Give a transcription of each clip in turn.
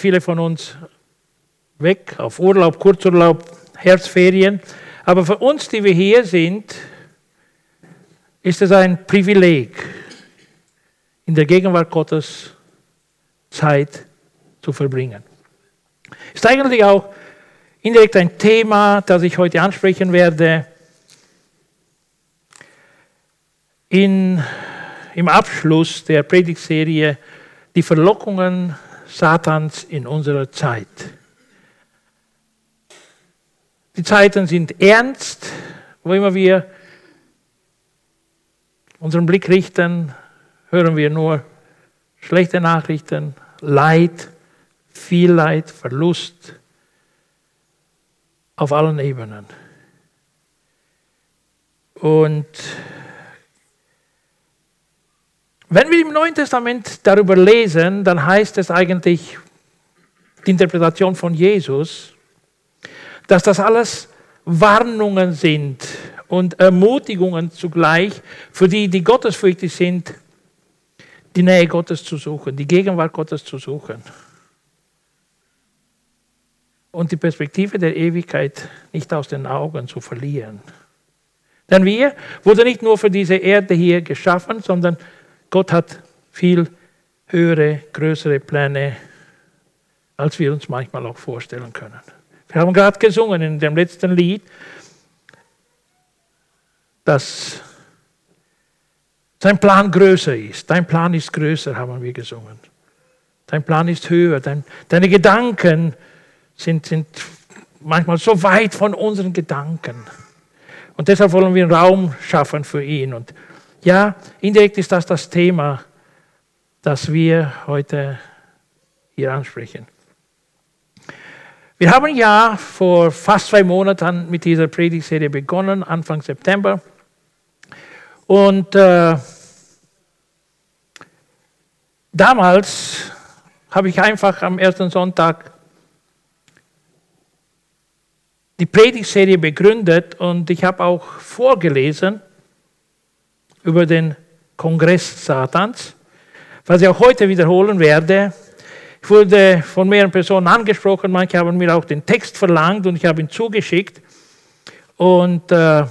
viele von uns weg auf Urlaub, Kurzurlaub, Herbstferien. Aber für uns, die wir hier sind, ist es ein Privileg, in der Gegenwart Gottes Zeit zu verbringen. Ist eigentlich auch indirekt ein Thema, das ich heute ansprechen werde. In, Im Abschluss der Predigtserie Die Verlockungen Satans in unserer Zeit. Die Zeiten sind ernst, wo immer wir unseren Blick richten, hören wir nur schlechte Nachrichten, Leid, viel Leid, Verlust auf allen Ebenen. Und wenn wir im Neuen Testament darüber lesen, dann heißt es eigentlich, die Interpretation von Jesus, dass das alles Warnungen sind und Ermutigungen zugleich für die, die gottesfürchtig sind, die Nähe Gottes zu suchen, die Gegenwart Gottes zu suchen. Und die Perspektive der Ewigkeit nicht aus den Augen zu verlieren. Denn wir wurden nicht nur für diese Erde hier geschaffen, sondern Gott hat viel höhere, größere Pläne, als wir uns manchmal auch vorstellen können. Wir haben gerade gesungen in dem letzten Lied, dass sein Plan größer ist. Dein Plan ist größer, haben wir gesungen. Dein Plan ist höher. Dein, deine Gedanken sind, sind manchmal so weit von unseren Gedanken. Und deshalb wollen wir Raum schaffen für ihn. Und ja, indirekt ist das das Thema, das wir heute hier ansprechen. Wir haben ja vor fast zwei Monaten mit dieser Predigtserie begonnen, Anfang September. Und äh, damals habe ich einfach am ersten Sonntag die Predigtserie begründet und ich habe auch vorgelesen über den Kongress Satans, was ich auch heute wiederholen werde. Ich wurde von mehreren Personen angesprochen, manche haben mir auch den Text verlangt und ich habe ihn zugeschickt. Und äh,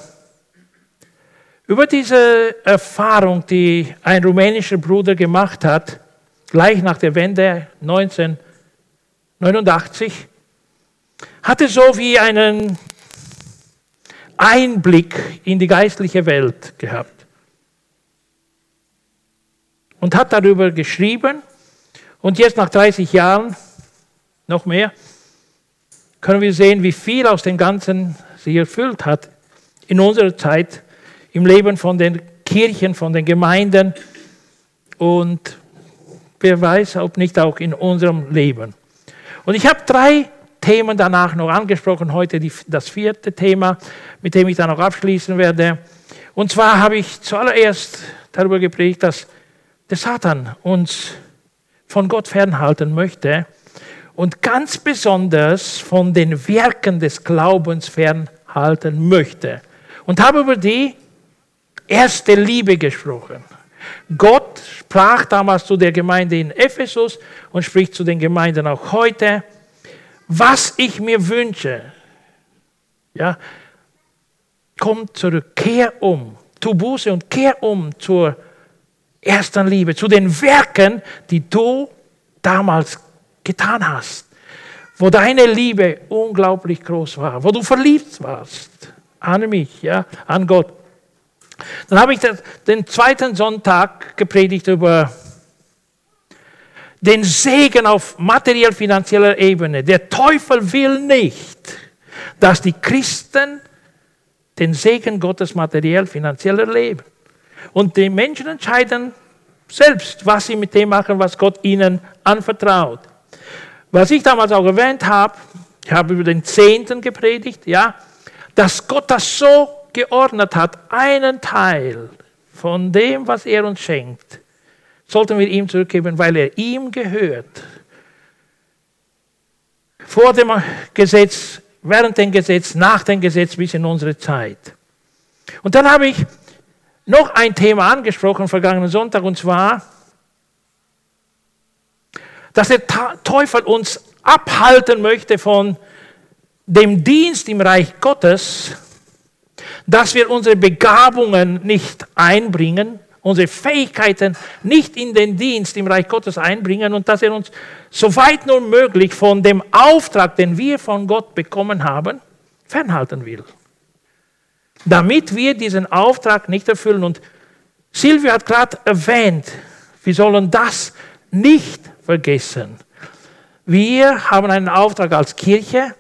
über diese Erfahrung, die ein rumänischer Bruder gemacht hat, gleich nach der Wende 1989, hatte so wie einen Einblick in die geistliche Welt gehabt und hat darüber geschrieben. Und jetzt nach 30 Jahren, noch mehr, können wir sehen, wie viel aus dem Ganzen sich erfüllt hat in unserer Zeit im Leben von den Kirchen, von den Gemeinden und wer weiß, ob nicht auch in unserem Leben. Und ich habe drei Themen danach noch angesprochen, heute die, das vierte Thema, mit dem ich dann noch abschließen werde. Und zwar habe ich zuallererst darüber gepredigt, dass der Satan uns von Gott fernhalten möchte und ganz besonders von den Werken des Glaubens fernhalten möchte. Und habe über die erste Liebe gesprochen. Gott sprach damals zu der Gemeinde in Ephesus und spricht zu den Gemeinden auch heute, was ich mir wünsche. Ja, komm zurück, kehr um, tu Buße und kehr um zur ersten Liebe, zu den Werken, die du damals getan hast, wo deine Liebe unglaublich groß war, wo du verliebt warst an mich, ja, an Gott. Dann habe ich den zweiten Sonntag gepredigt über den Segen auf materiell-finanzieller Ebene. Der Teufel will nicht, dass die Christen den Segen Gottes materiell-finanziell erleben. Und die Menschen entscheiden selbst, was sie mit dem machen, was Gott ihnen anvertraut. Was ich damals auch erwähnt habe, ich habe über den Zehnten gepredigt, ja, dass Gott das so geordnet hat, einen Teil von dem, was er uns schenkt, sollten wir ihm zurückgeben, weil er ihm gehört. Vor dem Gesetz, während dem Gesetz, nach dem Gesetz bis in unsere Zeit. Und dann habe ich noch ein Thema angesprochen vergangenen Sonntag und zwar, dass der Teufel uns abhalten möchte von dem Dienst im Reich Gottes, dass wir unsere Begabungen nicht einbringen, unsere Fähigkeiten nicht in den Dienst im Reich Gottes einbringen und dass er uns so weit nur möglich von dem Auftrag, den wir von Gott bekommen haben, fernhalten will. Damit wir diesen Auftrag nicht erfüllen. Und Silvia hat gerade erwähnt, wir sollen das nicht vergessen. Wir haben einen Auftrag als Kirche.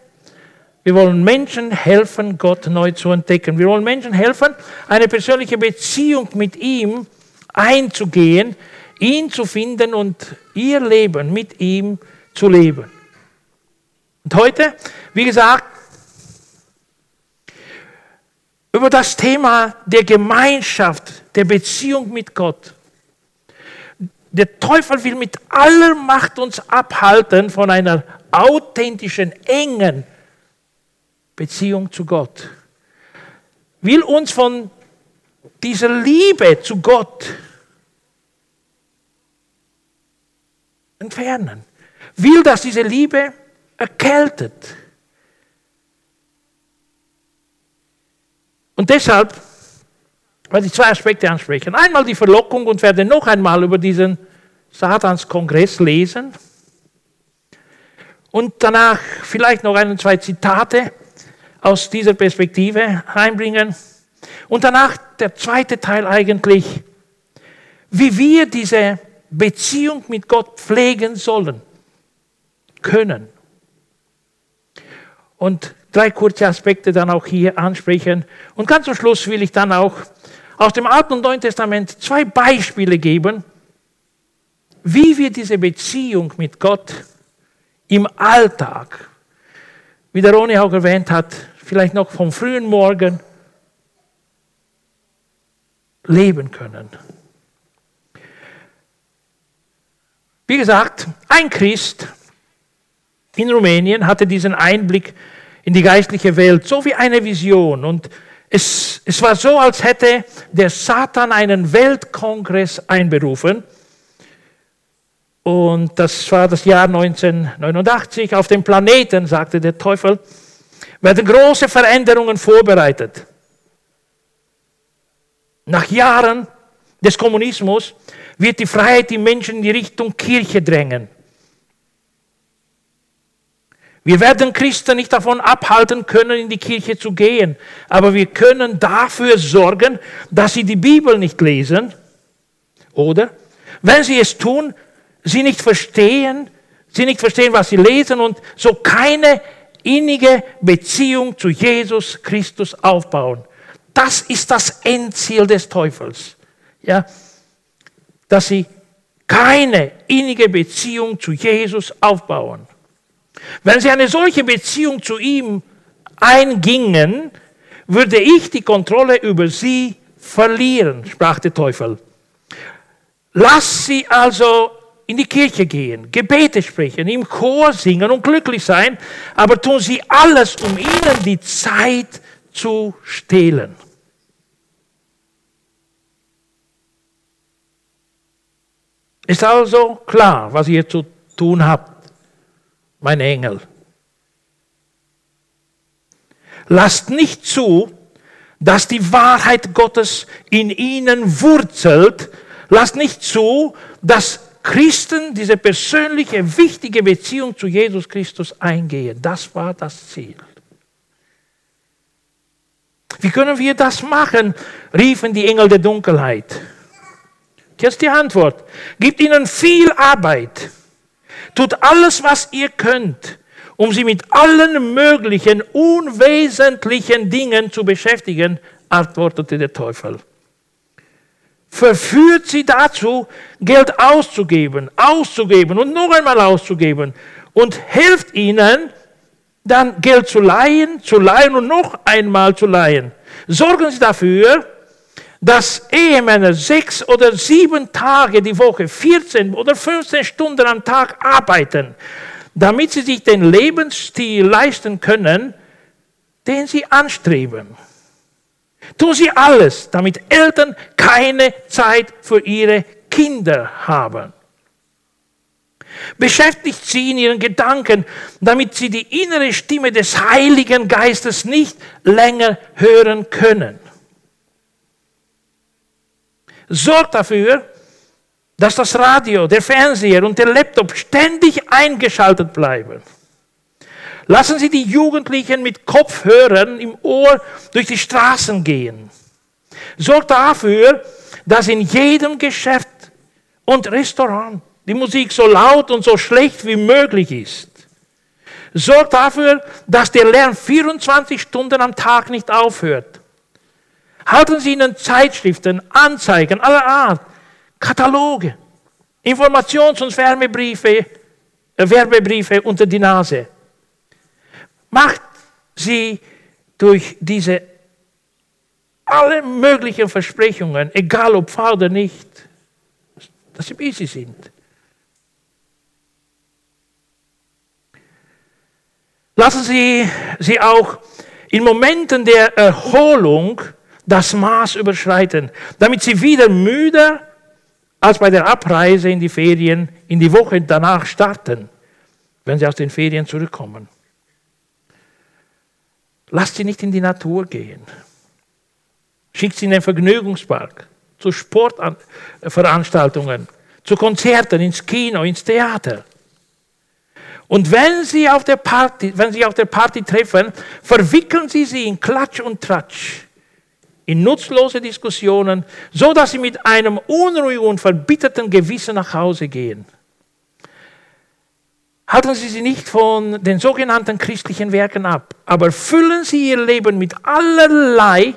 Wir wollen Menschen helfen, Gott neu zu entdecken. Wir wollen Menschen helfen, eine persönliche Beziehung mit ihm einzugehen, ihn zu finden und ihr Leben mit ihm zu leben. Und heute, wie gesagt, über das Thema der Gemeinschaft, der Beziehung mit Gott. Der Teufel will mit aller Macht uns abhalten von einer authentischen, engen Beziehung zu Gott. Will uns von dieser Liebe zu Gott entfernen. Will, dass diese Liebe erkältet. Und deshalb werde ich zwei Aspekte ansprechen. Einmal die Verlockung und werde noch einmal über diesen Satanskongress lesen. Und danach vielleicht noch ein, zwei Zitate aus dieser Perspektive einbringen. Und danach der zweite Teil eigentlich, wie wir diese Beziehung mit Gott pflegen sollen, können. Und drei kurze Aspekte dann auch hier ansprechen. Und ganz zum Schluss will ich dann auch aus dem Alten und Neuen Testament zwei Beispiele geben, wie wir diese Beziehung mit Gott im Alltag, wie der Roni auch erwähnt hat, vielleicht noch vom frühen Morgen leben können. Wie gesagt, ein Christ in Rumänien hatte diesen Einblick in die geistliche Welt, so wie eine Vision. Und es, es war so, als hätte der Satan einen Weltkongress einberufen. Und das war das Jahr 1989. Auf dem Planeten, sagte der Teufel, werden große Veränderungen vorbereitet. Nach Jahren des Kommunismus wird die Freiheit die Menschen in die Richtung Kirche drängen. Wir werden Christen nicht davon abhalten können, in die Kirche zu gehen, aber wir können dafür sorgen, dass sie die Bibel nicht lesen. Oder? Wenn sie es tun, sie nicht verstehen, sie nicht verstehen, was sie lesen und so keine innige Beziehung zu Jesus Christus aufbauen. Das ist das Endziel des Teufels. Ja? Dass sie keine innige Beziehung zu Jesus aufbauen. Wenn sie eine solche Beziehung zu ihm eingingen, würde ich die Kontrolle über sie verlieren, sprach der Teufel. Lass sie also in die Kirche gehen, Gebete sprechen, im Chor singen und glücklich sein, aber tun sie alles, um ihnen die Zeit zu stehlen. Ist also klar, was ihr zu tun habt mein Engel. Lasst nicht zu, dass die Wahrheit Gottes in ihnen wurzelt. Lasst nicht zu, dass Christen diese persönliche, wichtige Beziehung zu Jesus Christus eingehen. Das war das Ziel. Wie können wir das machen? riefen die Engel der Dunkelheit. Jetzt die Antwort. Gibt ihnen viel Arbeit Tut alles, was ihr könnt, um sie mit allen möglichen unwesentlichen Dingen zu beschäftigen, antwortete der Teufel. Verführt sie dazu, Geld auszugeben, auszugeben und noch einmal auszugeben und hilft ihnen, dann Geld zu leihen, zu leihen und noch einmal zu leihen. Sorgen Sie dafür, dass Ehemänner sechs oder sieben Tage die Woche, 14 oder 15 Stunden am Tag arbeiten, damit sie sich den Lebensstil leisten können, den sie anstreben. Tun sie alles, damit Eltern keine Zeit für ihre Kinder haben. Beschäftigt sie in ihren Gedanken, damit sie die innere Stimme des Heiligen Geistes nicht länger hören können. Sorgt dafür, dass das Radio, der Fernseher und der Laptop ständig eingeschaltet bleiben. Lassen Sie die Jugendlichen mit Kopfhörern im Ohr durch die Straßen gehen. Sorgt dafür, dass in jedem Geschäft und Restaurant die Musik so laut und so schlecht wie möglich ist. Sorgt dafür, dass der Lärm 24 Stunden am Tag nicht aufhört. Halten Sie Ihnen Zeitschriften, Anzeigen aller Art, Kataloge, Informations- und Werbebriefe, äh, Werbebriefe unter die Nase. Macht sie durch diese alle möglichen Versprechungen, egal ob wahr oder nicht, dass sie busy sind. Lassen Sie sie auch in Momenten der Erholung das Maß überschreiten, damit sie wieder müder als bei der Abreise in die Ferien in die Woche danach starten, wenn sie aus den Ferien zurückkommen. Lasst sie nicht in die Natur gehen. Schickt sie in den Vergnügungspark, zu Sportveranstaltungen, zu Konzerten, ins Kino, ins Theater. Und wenn sie auf der Party, wenn sie auf der Party treffen, verwickeln sie sie in Klatsch und Tratsch, in nutzlose Diskussionen, so dass sie mit einem unruhigen und verbitterten Gewissen nach Hause gehen. Halten Sie sie nicht von den sogenannten christlichen Werken ab, aber füllen Sie Ihr Leben mit allerlei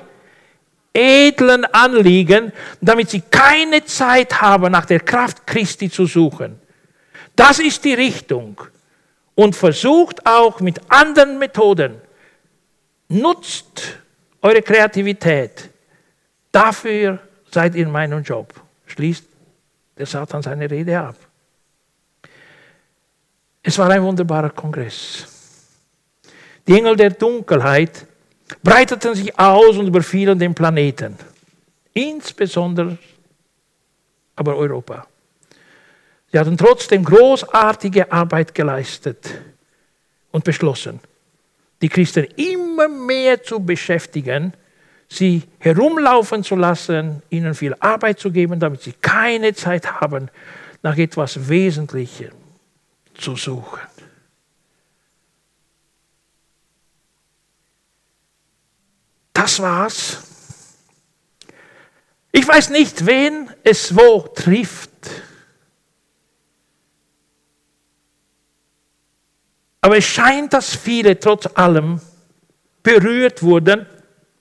edlen Anliegen, damit Sie keine Zeit haben, nach der Kraft Christi zu suchen. Das ist die Richtung. Und versucht auch mit anderen Methoden. Nutzt eure Kreativität. Dafür seid ihr meinem Job. Schließt der Satan seine Rede ab. Es war ein wunderbarer Kongress. Die Engel der Dunkelheit breiteten sich aus und überfielen den Planeten. Insbesondere aber Europa. Sie hatten trotzdem großartige Arbeit geleistet und beschlossen, die Christen immer mehr zu beschäftigen, sie herumlaufen zu lassen, ihnen viel Arbeit zu geben, damit sie keine Zeit haben, nach etwas Wesentlichem zu suchen. Das war's. Ich weiß nicht, wen es wo trifft. Aber es scheint, dass viele trotz allem berührt wurden,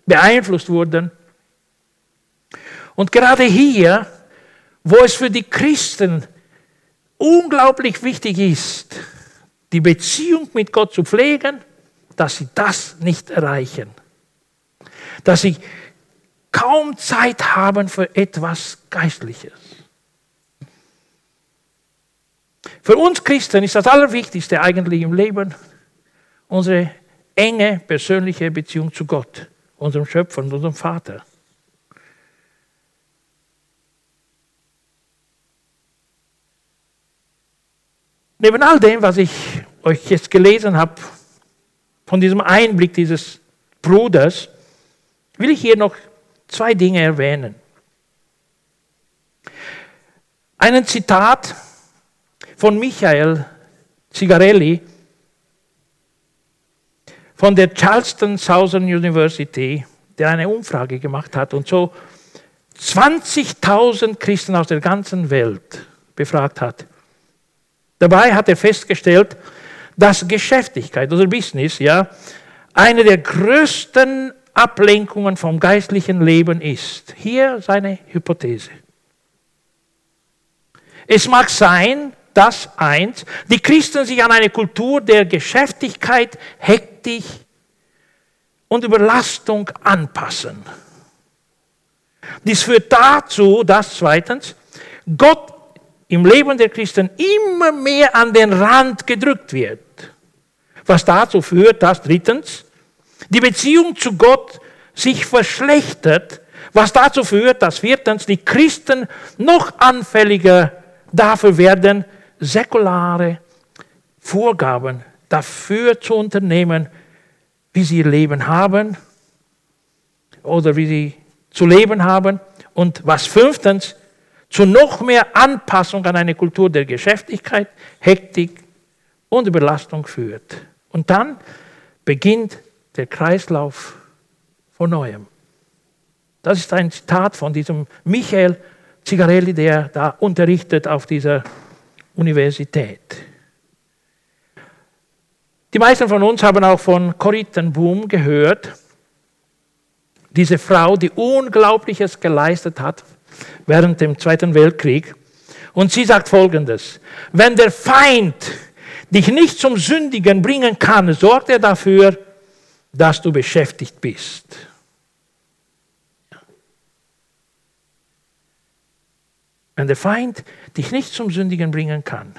beeinflusst wurden. Und gerade hier, wo es für die Christen unglaublich wichtig ist, die Beziehung mit Gott zu pflegen, dass sie das nicht erreichen. Dass sie kaum Zeit haben für etwas Geistliches. Für uns Christen ist das Allerwichtigste eigentlich im Leben unsere enge persönliche Beziehung zu Gott, unserem Schöpfer und unserem Vater. Neben all dem, was ich euch jetzt gelesen habe, von diesem Einblick dieses Bruders, will ich hier noch zwei Dinge erwähnen. Ein Zitat von Michael Zigarelli von der Charleston Southern University, der eine Umfrage gemacht hat und so 20.000 Christen aus der ganzen Welt befragt hat. Dabei hat er festgestellt, dass Geschäftigkeit oder Business ja eine der größten Ablenkungen vom geistlichen Leben ist. Hier seine Hypothese. Es mag sein, dass eins, die Christen sich an eine Kultur der Geschäftigkeit, Hektik und Überlastung anpassen. Dies führt dazu, dass zweitens Gott im Leben der Christen immer mehr an den Rand gedrückt wird. Was dazu führt, dass drittens die Beziehung zu Gott sich verschlechtert, was dazu führt, dass viertens die Christen noch anfälliger dafür werden, säkulare Vorgaben dafür zu unternehmen, wie sie ihr Leben haben oder wie sie zu leben haben. Und was fünftens, zu noch mehr Anpassung an eine Kultur der Geschäftigkeit, Hektik und Überlastung führt. Und dann beginnt der Kreislauf von neuem. Das ist ein Zitat von diesem Michael Zigarelli, der da unterrichtet auf dieser Universität. Die meisten von uns haben auch von Corinthenboom gehört. Diese Frau, die Unglaubliches geleistet hat während dem Zweiten Weltkrieg. Und sie sagt Folgendes, wenn der Feind dich nicht zum Sündigen bringen kann, sorgt er dafür, dass du beschäftigt bist. Wenn der Feind dich nicht zum Sündigen bringen kann,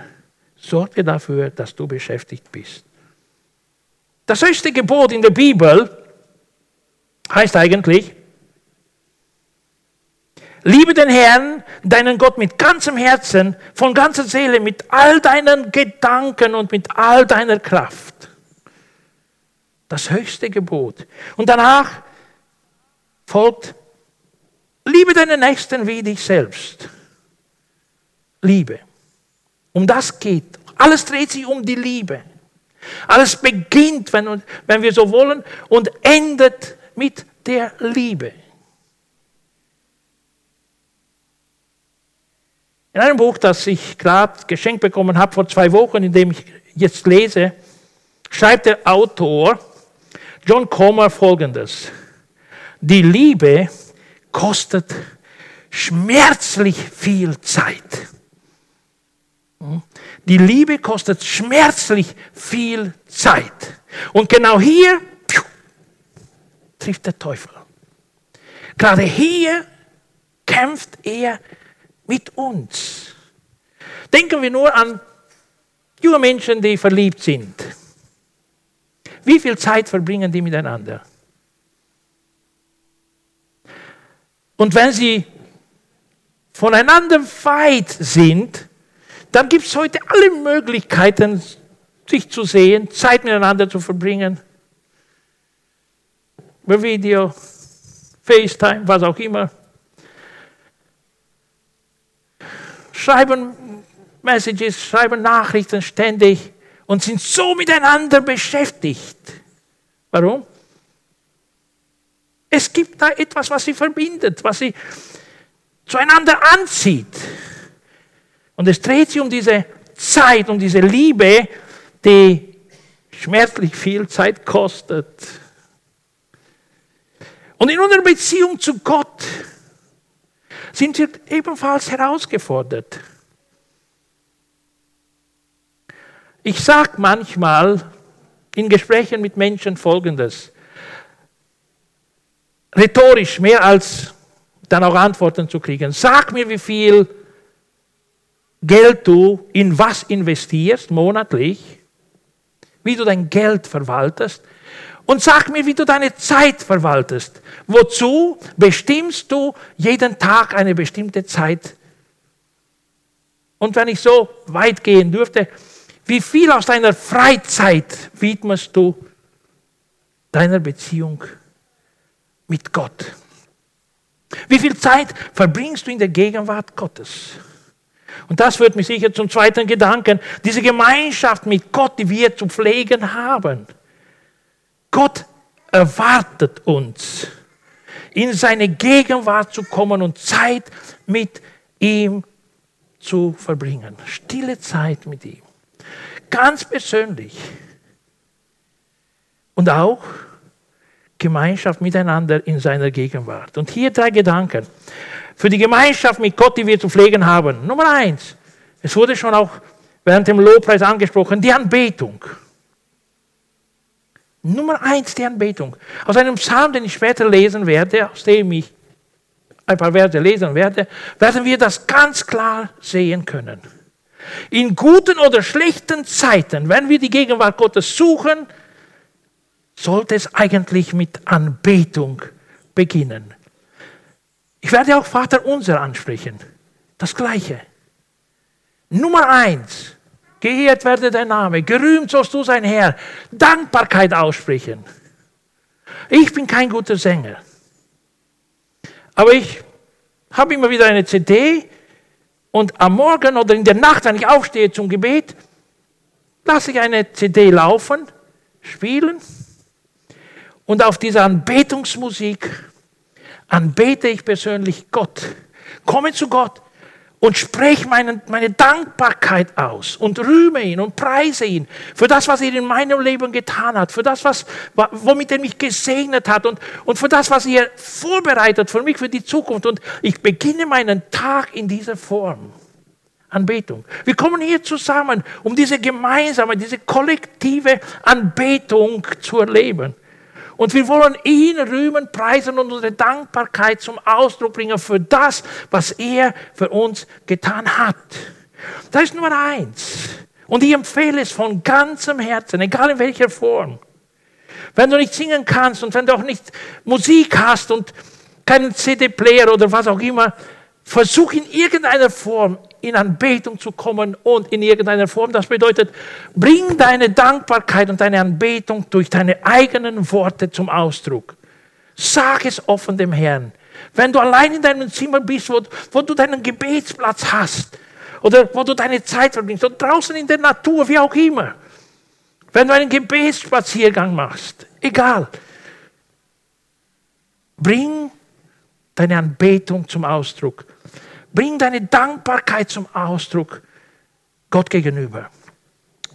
sorgt er dafür, dass du beschäftigt bist. Das höchste Gebot in der Bibel heißt eigentlich, Liebe den Herrn, deinen Gott mit ganzem Herzen, von ganzer Seele, mit all deinen Gedanken und mit all deiner Kraft. Das höchste Gebot. Und danach folgt, liebe deinen Nächsten wie dich selbst. Liebe. Um das geht. Alles dreht sich um die Liebe. Alles beginnt, wenn, wenn wir so wollen, und endet mit der Liebe. In einem Buch, das ich gerade geschenkt bekommen habe vor zwei Wochen, in dem ich jetzt lese, schreibt der Autor John Comer folgendes. Die Liebe kostet schmerzlich viel Zeit. Die Liebe kostet schmerzlich viel Zeit. Und genau hier pfiuh, trifft der Teufel. Gerade hier kämpft er mit uns. Denken wir nur an junge Menschen, die verliebt sind. Wie viel Zeit verbringen die miteinander? Und wenn sie voneinander weit sind, dann gibt es heute alle Möglichkeiten, sich zu sehen, Zeit miteinander zu verbringen. Über Video, FaceTime, was auch immer. schreiben Messages, schreiben Nachrichten ständig und sind so miteinander beschäftigt. Warum? Es gibt da etwas, was sie verbindet, was sie zueinander anzieht. Und es dreht sich um diese Zeit, um diese Liebe, die schmerzlich viel Zeit kostet. Und in unserer Beziehung zu Gott sind wir ebenfalls herausgefordert. Ich sage manchmal in Gesprächen mit Menschen Folgendes, rhetorisch mehr als dann auch Antworten zu kriegen. Sag mir, wie viel Geld du in was investierst monatlich, wie du dein Geld verwaltest und sag mir, wie du deine Zeit verwaltest. Wozu bestimmst du jeden Tag eine bestimmte Zeit? Und wenn ich so weit gehen dürfte, wie viel aus deiner Freizeit widmest du deiner Beziehung mit Gott? Wie viel Zeit verbringst du in der Gegenwart Gottes? Und das führt mich sicher zum zweiten Gedanken, diese Gemeinschaft mit Gott, die wir zu pflegen haben. Gott erwartet uns, in seine Gegenwart zu kommen und Zeit mit ihm zu verbringen. Stille Zeit mit ihm. Ganz persönlich. Und auch Gemeinschaft miteinander in seiner Gegenwart. Und hier drei Gedanken. Für die Gemeinschaft mit Gott, die wir zu pflegen haben. Nummer eins. Es wurde schon auch während dem Lobpreis angesprochen, die Anbetung. Nummer eins die Anbetung. Aus einem Psalm, den ich später lesen werde, aus dem ich ein paar Verse lesen werde, werden wir das ganz klar sehen können. In guten oder schlechten Zeiten, wenn wir die Gegenwart Gottes suchen, sollte es eigentlich mit Anbetung beginnen. Ich werde auch Vater unser ansprechen. Das Gleiche. Nummer eins Geehrt werde dein Name. Gerühmt sollst du sein Herr. Dankbarkeit aussprechen. Ich bin kein guter Sänger. Aber ich habe immer wieder eine CD und am Morgen oder in der Nacht, wenn ich aufstehe zum Gebet, lasse ich eine CD laufen, spielen und auf dieser Anbetungsmusik anbete ich persönlich Gott. Komme zu Gott und spreche meine, meine Dankbarkeit aus und rühme ihn und preise ihn für das, was er in meinem Leben getan hat, für das, was, womit er mich gesegnet hat und, und für das, was er vorbereitet für mich, für die Zukunft. Und ich beginne meinen Tag in dieser Form. Anbetung. Wir kommen hier zusammen, um diese gemeinsame, diese kollektive Anbetung zu erleben. Und wir wollen ihn rühmen, preisen und unsere Dankbarkeit zum Ausdruck bringen für das, was er für uns getan hat. Das ist Nummer eins. Und ich empfehle es von ganzem Herzen, egal in welcher Form. Wenn du nicht singen kannst und wenn du auch nicht Musik hast und keinen CD-Player oder was auch immer, versuch in irgendeiner Form in Anbetung zu kommen und in irgendeiner Form. Das bedeutet, bring deine Dankbarkeit und deine Anbetung durch deine eigenen Worte zum Ausdruck. Sag es offen dem Herrn. Wenn du allein in deinem Zimmer bist, wo, wo du deinen Gebetsplatz hast oder wo du deine Zeit verbringst oder draußen in der Natur, wie auch immer. Wenn du einen Gebetsspaziergang machst, egal. Bring deine Anbetung zum Ausdruck. Bring deine Dankbarkeit zum Ausdruck Gott gegenüber.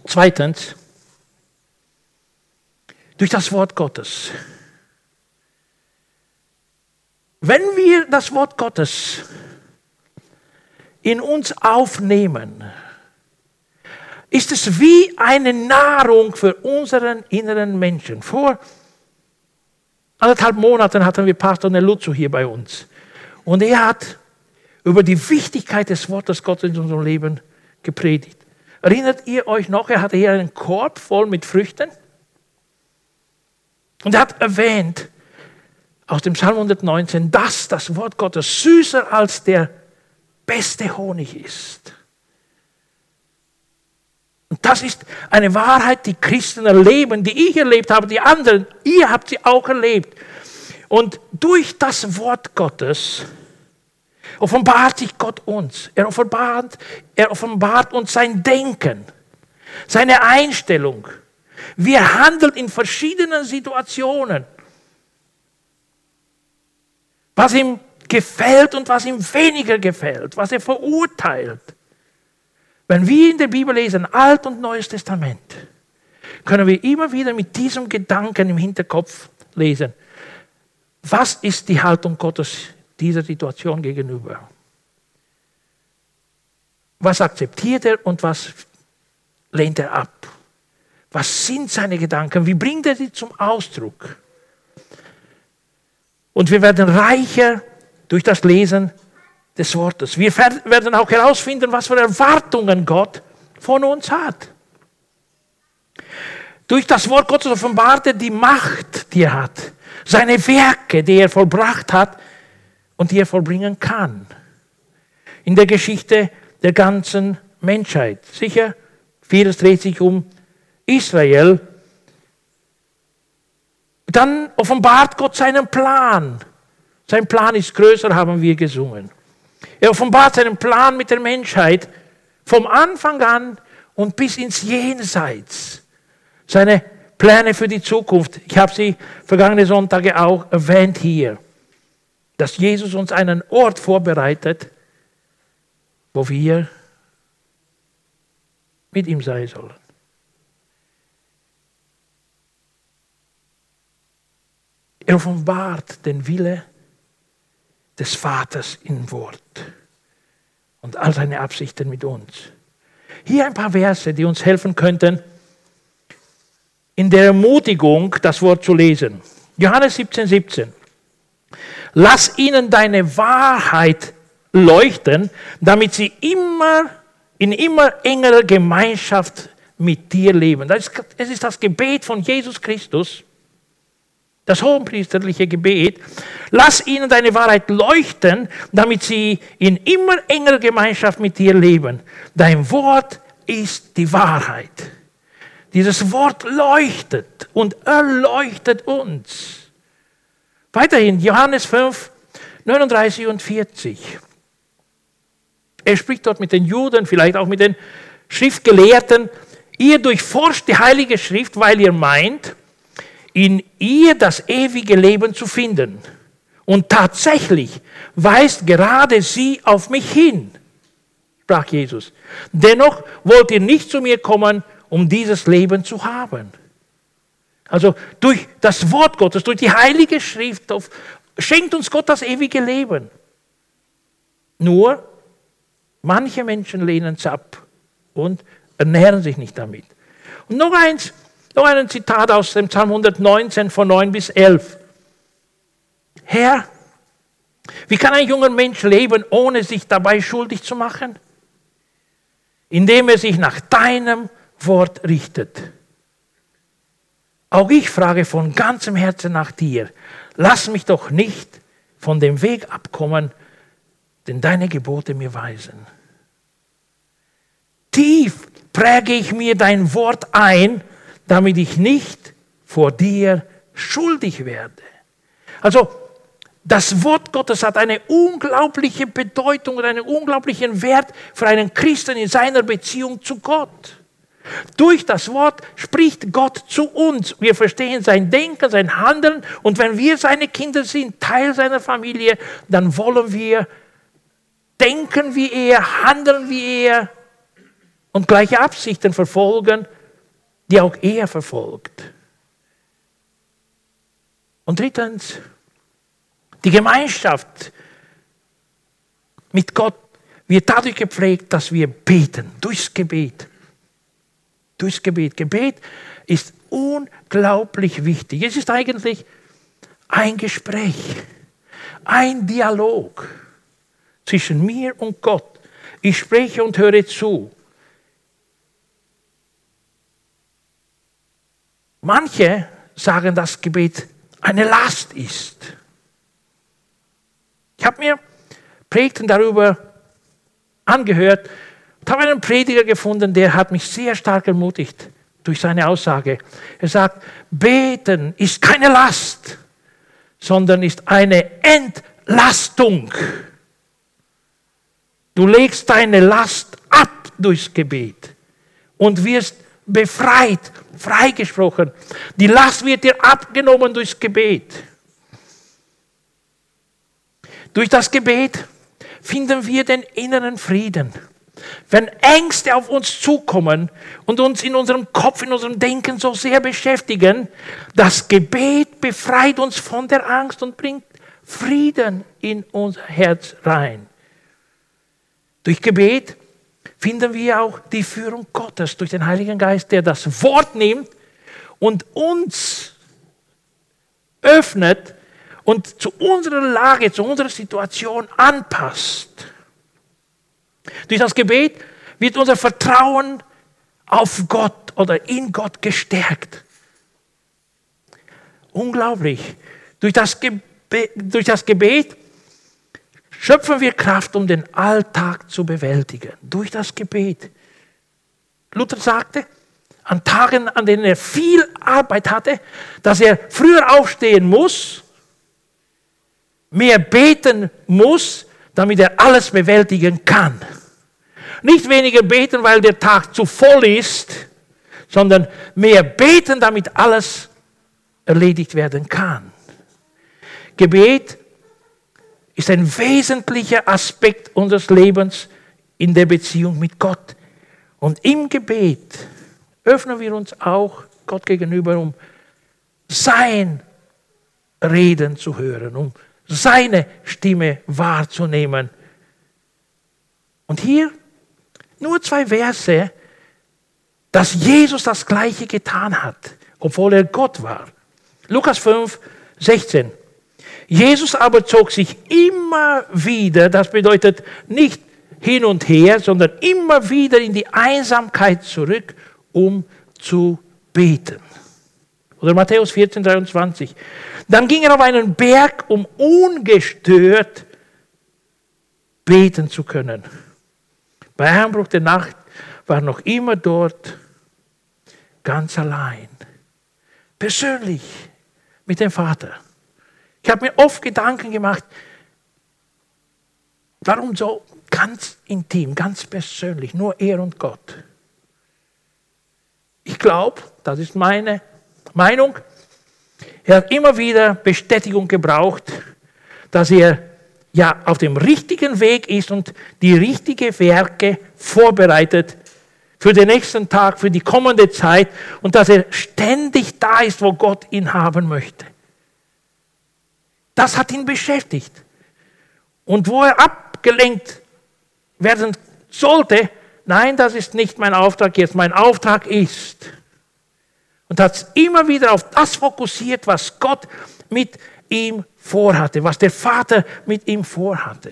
Zweitens, durch das Wort Gottes. Wenn wir das Wort Gottes in uns aufnehmen, ist es wie eine Nahrung für unseren inneren Menschen. Vor anderthalb Monaten hatten wir Pastor Neluzzo hier bei uns. Und er hat über die Wichtigkeit des Wortes Gottes in unserem Leben gepredigt. Erinnert ihr euch noch, er hatte hier einen Korb voll mit Früchten und er hat erwähnt aus dem Psalm 119, dass das Wort Gottes süßer als der beste Honig ist. Und das ist eine Wahrheit, die Christen erleben, die ich erlebt habe, die anderen, ihr habt sie auch erlebt. Und durch das Wort Gottes offenbart sich Gott uns. Er offenbart, er offenbart uns sein Denken, seine Einstellung. Wie er handelt in verschiedenen Situationen. Was ihm gefällt und was ihm weniger gefällt, was er verurteilt. Wenn wir in der Bibel lesen, Alt und Neues Testament, können wir immer wieder mit diesem Gedanken im Hinterkopf lesen. Was ist die Haltung Gottes dieser Situation gegenüber. Was akzeptiert er und was lehnt er ab? Was sind seine Gedanken? Wie bringt er sie zum Ausdruck? Und wir werden reicher durch das Lesen des Wortes. Wir werden auch herausfinden, was für Erwartungen Gott von uns hat. Durch das Wort Gottes offenbart er die Macht, die er hat, seine Werke, die er vollbracht hat und die er vollbringen kann. In der Geschichte der ganzen Menschheit. Sicher, vieles dreht sich um Israel. Dann offenbart Gott seinen Plan. Sein Plan ist größer, haben wir gesungen. Er offenbart seinen Plan mit der Menschheit vom Anfang an und bis ins Jenseits. Seine Pläne für die Zukunft. Ich habe sie vergangene Sonntage auch erwähnt hier dass Jesus uns einen Ort vorbereitet, wo wir mit ihm sein sollen. Er offenbart den Wille des Vaters im Wort und all seine Absichten mit uns. Hier ein paar Verse, die uns helfen könnten, in der Ermutigung das Wort zu lesen. Johannes 17, 17. Lass ihnen deine Wahrheit leuchten, damit sie immer in immer engerer Gemeinschaft mit dir leben. Das ist, es ist das Gebet von Jesus Christus, das hohenpriesterliche Gebet. Lass ihnen deine Wahrheit leuchten, damit sie in immer engerer Gemeinschaft mit dir leben. Dein Wort ist die Wahrheit. Dieses Wort leuchtet und erleuchtet uns. Weiterhin Johannes 5, 39 und 40. Er spricht dort mit den Juden, vielleicht auch mit den Schriftgelehrten. Ihr durchforscht die Heilige Schrift, weil ihr meint, in ihr das ewige Leben zu finden. Und tatsächlich weist gerade sie auf mich hin, sprach Jesus. Dennoch wollt ihr nicht zu mir kommen, um dieses Leben zu haben. Also durch das Wort Gottes, durch die Heilige Schrift schenkt uns Gott das ewige Leben. Nur manche Menschen lehnen es ab und ernähren sich nicht damit. Und noch eins, noch ein Zitat aus dem Psalm 119 von 9 bis 11. Herr, wie kann ein junger Mensch leben, ohne sich dabei schuldig zu machen? Indem er sich nach deinem Wort richtet. Auch ich frage von ganzem Herzen nach dir. Lass mich doch nicht von dem Weg abkommen, den deine Gebote mir weisen. Tief präge ich mir dein Wort ein, damit ich nicht vor dir schuldig werde. Also das Wort Gottes hat eine unglaubliche Bedeutung und einen unglaublichen Wert für einen Christen in seiner Beziehung zu Gott. Durch das Wort spricht Gott zu uns. Wir verstehen sein Denken, sein Handeln und wenn wir seine Kinder sind, Teil seiner Familie, dann wollen wir denken wie er, handeln wie er und gleiche Absichten verfolgen die auch er verfolgt. Und drittens, die Gemeinschaft mit Gott wird dadurch gepflegt, dass wir beten, durchs Gebet. Durchs Gebet. Gebet ist unglaublich wichtig. Es ist eigentlich ein Gespräch, ein Dialog zwischen mir und Gott. Ich spreche und höre zu. Manche sagen, dass Gebet eine Last ist. Ich habe mir Predigten darüber angehört und habe einen Prediger gefunden, der hat mich sehr stark ermutigt durch seine Aussage. Er sagt, beten ist keine Last, sondern ist eine Entlastung. Du legst deine Last ab durchs Gebet und wirst befreit, freigesprochen. Die Last wird dir abgenommen durchs Gebet. Durch das Gebet finden wir den inneren Frieden. Wenn Ängste auf uns zukommen und uns in unserem Kopf, in unserem Denken so sehr beschäftigen, das Gebet befreit uns von der Angst und bringt Frieden in unser Herz rein. Durch Gebet finden wir auch die Führung Gottes durch den Heiligen Geist, der das Wort nimmt und uns öffnet und zu unserer Lage, zu unserer Situation anpasst. Durch das Gebet wird unser Vertrauen auf Gott oder in Gott gestärkt. Unglaublich. Durch das, Gebet, durch das Gebet schöpfen wir Kraft, um den Alltag zu bewältigen. Durch das Gebet. Luther sagte, an Tagen, an denen er viel Arbeit hatte, dass er früher aufstehen muss, mehr beten muss, damit er alles bewältigen kann. Nicht weniger beten, weil der Tag zu voll ist, sondern mehr beten, damit alles erledigt werden kann. Gebet ist ein wesentlicher Aspekt unseres Lebens in der Beziehung mit Gott. Und im Gebet öffnen wir uns auch Gott gegenüber, um sein Reden zu hören, um seine Stimme wahrzunehmen. Und hier nur zwei Verse, dass Jesus das Gleiche getan hat, obwohl er Gott war. Lukas 5, 16. Jesus aber zog sich immer wieder, das bedeutet nicht hin und her, sondern immer wieder in die Einsamkeit zurück, um zu beten. Oder Matthäus 14, 23. Dann ging er auf einen Berg, um ungestört beten zu können. Bei Einbruch der Nacht war noch immer dort, ganz allein, persönlich mit dem Vater. Ich habe mir oft Gedanken gemacht, warum so ganz intim, ganz persönlich, nur er und Gott. Ich glaube, das ist meine Meinung, er hat immer wieder Bestätigung gebraucht, dass er ja auf dem richtigen Weg ist und die richtigen Werke vorbereitet für den nächsten Tag, für die kommende Zeit und dass er ständig da ist, wo Gott ihn haben möchte. Das hat ihn beschäftigt. Und wo er abgelenkt werden sollte, nein, das ist nicht mein Auftrag jetzt, mein Auftrag ist. Und hat immer wieder auf das fokussiert, was Gott mit ihm vorhatte, was der Vater mit ihm vorhatte.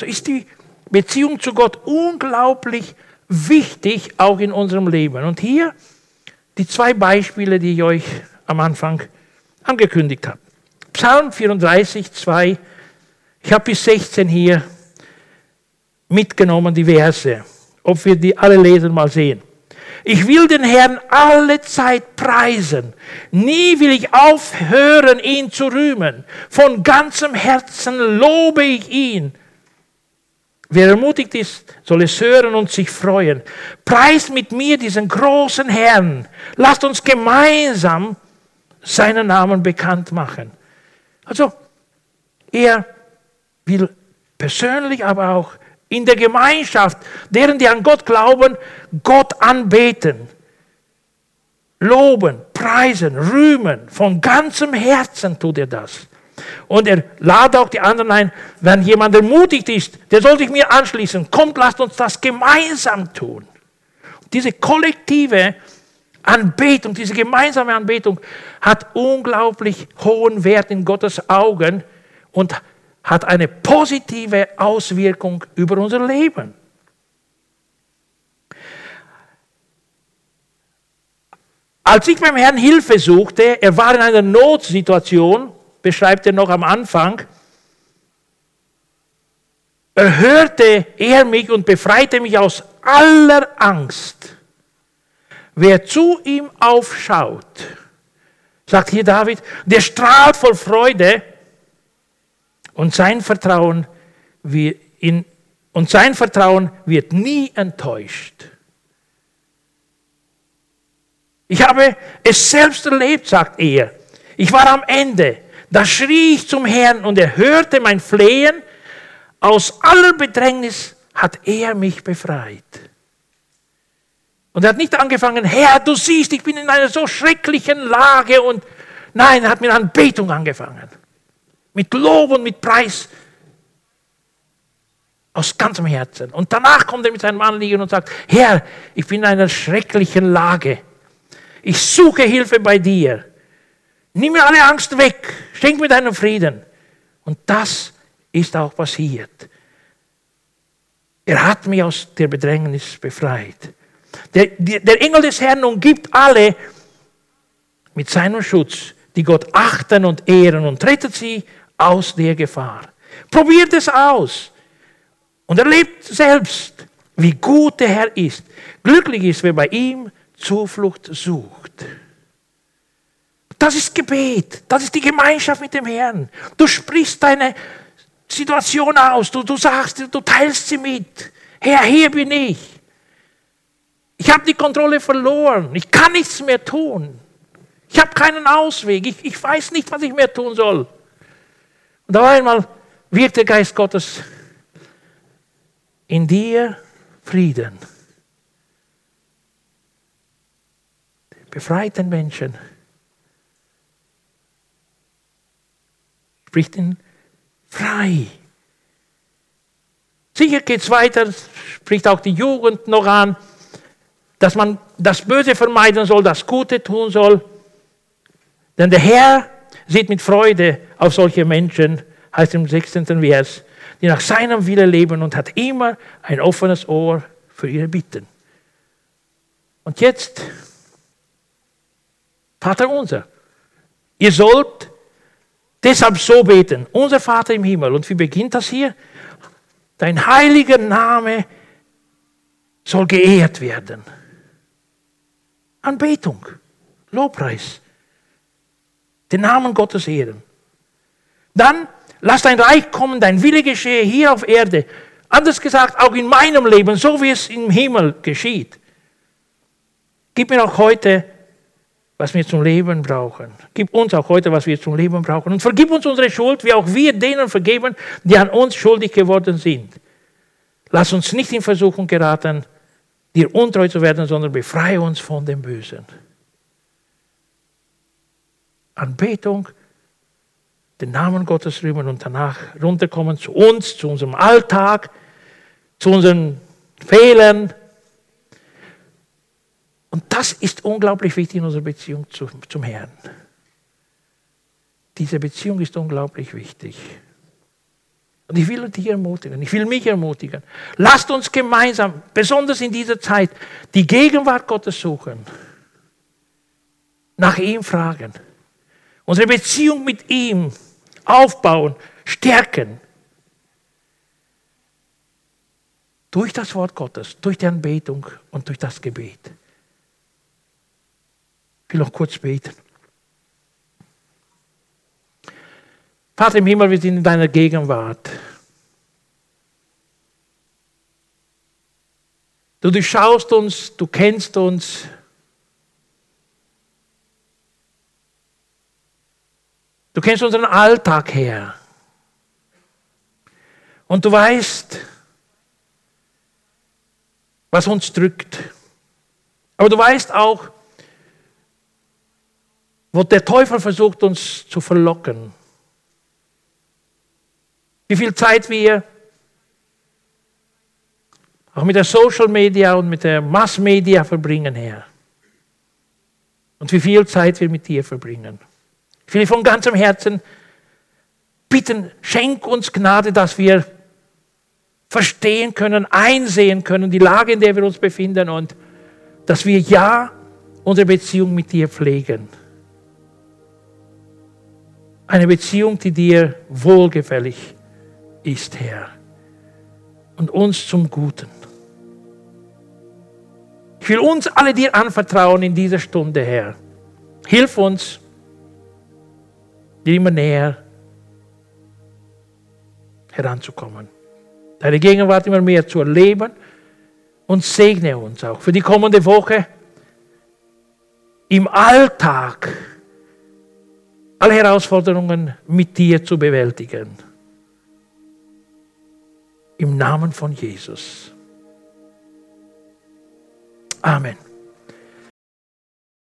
So ist die Beziehung zu Gott unglaublich wichtig, auch in unserem Leben. Und hier die zwei Beispiele, die ich euch am Anfang angekündigt habe. Psalm 34, 2. Ich habe bis 16 hier mitgenommen, die Verse. Ob wir die alle lesen, mal sehen. Ich will den Herrn alle Zeit preisen. Nie will ich aufhören, ihn zu rühmen. Von ganzem Herzen lobe ich ihn. Wer ermutigt ist, soll es hören und sich freuen. Preist mit mir diesen großen Herrn. Lasst uns gemeinsam seinen Namen bekannt machen. Also, er will persönlich, aber auch in der Gemeinschaft, deren, die an Gott glauben, Gott anbeten, loben, preisen, rühmen. Von ganzem Herzen tut er das. Und er lade auch die anderen ein, wenn jemand ermutigt ist, der soll sich mir anschließen. Kommt, lasst uns das gemeinsam tun. Diese kollektive Anbetung, diese gemeinsame Anbetung hat unglaublich hohen Wert in Gottes Augen und hat eine positive Auswirkung über unser Leben. Als ich beim Herrn Hilfe suchte, er war in einer Notsituation, beschreibt er noch am Anfang, erhörte er mich und befreite mich aus aller Angst. Wer zu ihm aufschaut, sagt hier David, der strahlt voll Freude, und sein Vertrauen, wird in, und sein Vertrauen wird nie enttäuscht. Ich habe es selbst erlebt, sagt er. Ich war am Ende. Da schrie ich zum Herrn und er hörte mein Flehen. Aus aller Bedrängnis hat er mich befreit. Und er hat nicht angefangen, Herr, du siehst, ich bin in einer so schrecklichen Lage und nein, er hat mit Anbetung angefangen mit Lob und mit Preis aus ganzem Herzen. Und danach kommt er mit seinem Anliegen und sagt, Herr, ich bin in einer schrecklichen Lage. Ich suche Hilfe bei dir. Nimm mir alle Angst weg. Schenk mir deinen Frieden. Und das ist auch passiert. Er hat mich aus der Bedrängnis befreit. Der, der Engel des Herrn umgibt alle mit seinem Schutz, die Gott achten und ehren und rettet sie aus der Gefahr. Probiert es aus und erlebt selbst, wie gut der Herr ist. Glücklich ist, wer bei ihm Zuflucht sucht. Das ist Gebet, das ist die Gemeinschaft mit dem Herrn. Du sprichst deine Situation aus, du, du sagst, du teilst sie mit. Herr, hier bin ich. Ich habe die Kontrolle verloren, ich kann nichts mehr tun. Ich habe keinen Ausweg, ich, ich weiß nicht, was ich mehr tun soll. Und auf einmal wirkt der Geist Gottes in dir Frieden. Den Menschen. Spricht ihn frei. Sicher geht es weiter, spricht auch die Jugend noch an, dass man das Böse vermeiden soll, das Gute tun soll. Denn der Herr sieht mit Freude auf solche Menschen, heißt im 16. Vers, die nach seinem Wille leben und hat immer ein offenes Ohr für ihre Bitten. Und jetzt, Vater unser, ihr sollt deshalb so beten, unser Vater im Himmel. Und wie beginnt das hier? Dein heiliger Name soll geehrt werden. Anbetung, Lobpreis, den Namen Gottes ehren. Dann lass dein Reich kommen, dein Wille geschehe hier auf Erde. Anders gesagt, auch in meinem Leben, so wie es im Himmel geschieht. Gib mir auch heute, was wir zum Leben brauchen. Gib uns auch heute, was wir zum Leben brauchen. Und vergib uns unsere Schuld, wie auch wir denen vergeben, die an uns schuldig geworden sind. Lass uns nicht in Versuchung geraten, dir untreu zu werden, sondern befreie uns von dem Bösen. Anbetung, den Namen Gottes rühmen und danach runterkommen zu uns, zu unserem Alltag, zu unseren Fehlern. Und das ist unglaublich wichtig in unserer Beziehung zum Herrn. Diese Beziehung ist unglaublich wichtig. Und ich will dich ermutigen, ich will mich ermutigen. Lasst uns gemeinsam, besonders in dieser Zeit, die Gegenwart Gottes suchen. Nach ihm fragen. Unsere Beziehung mit ihm aufbauen, stärken. Durch das Wort Gottes, durch die Anbetung und durch das Gebet. Ich will noch kurz beten. Vater im Himmel, wir sind in deiner Gegenwart. Du durchschaust uns, du kennst uns. Du kennst unseren Alltag her. Und du weißt, was uns drückt. Aber du weißt auch, wo der Teufel versucht, uns zu verlocken. Wie viel Zeit wir auch mit der Social Media und mit der Mass Media verbringen, Herr. Und wie viel Zeit wir mit dir verbringen. Ich will von ganzem Herzen bitten, schenk uns Gnade, dass wir verstehen können, einsehen können, die Lage, in der wir uns befinden und dass wir ja unsere Beziehung mit dir pflegen. Eine Beziehung, die dir wohlgefällig ist Herr, und uns zum Guten. Ich will uns alle dir anvertrauen in dieser Stunde, Herr. Hilf uns, dir immer näher heranzukommen. Deine Gegenwart immer mehr zu erleben und segne uns auch für die kommende Woche im Alltag alle Herausforderungen mit dir zu bewältigen. Im Namen von Jesus. Amen.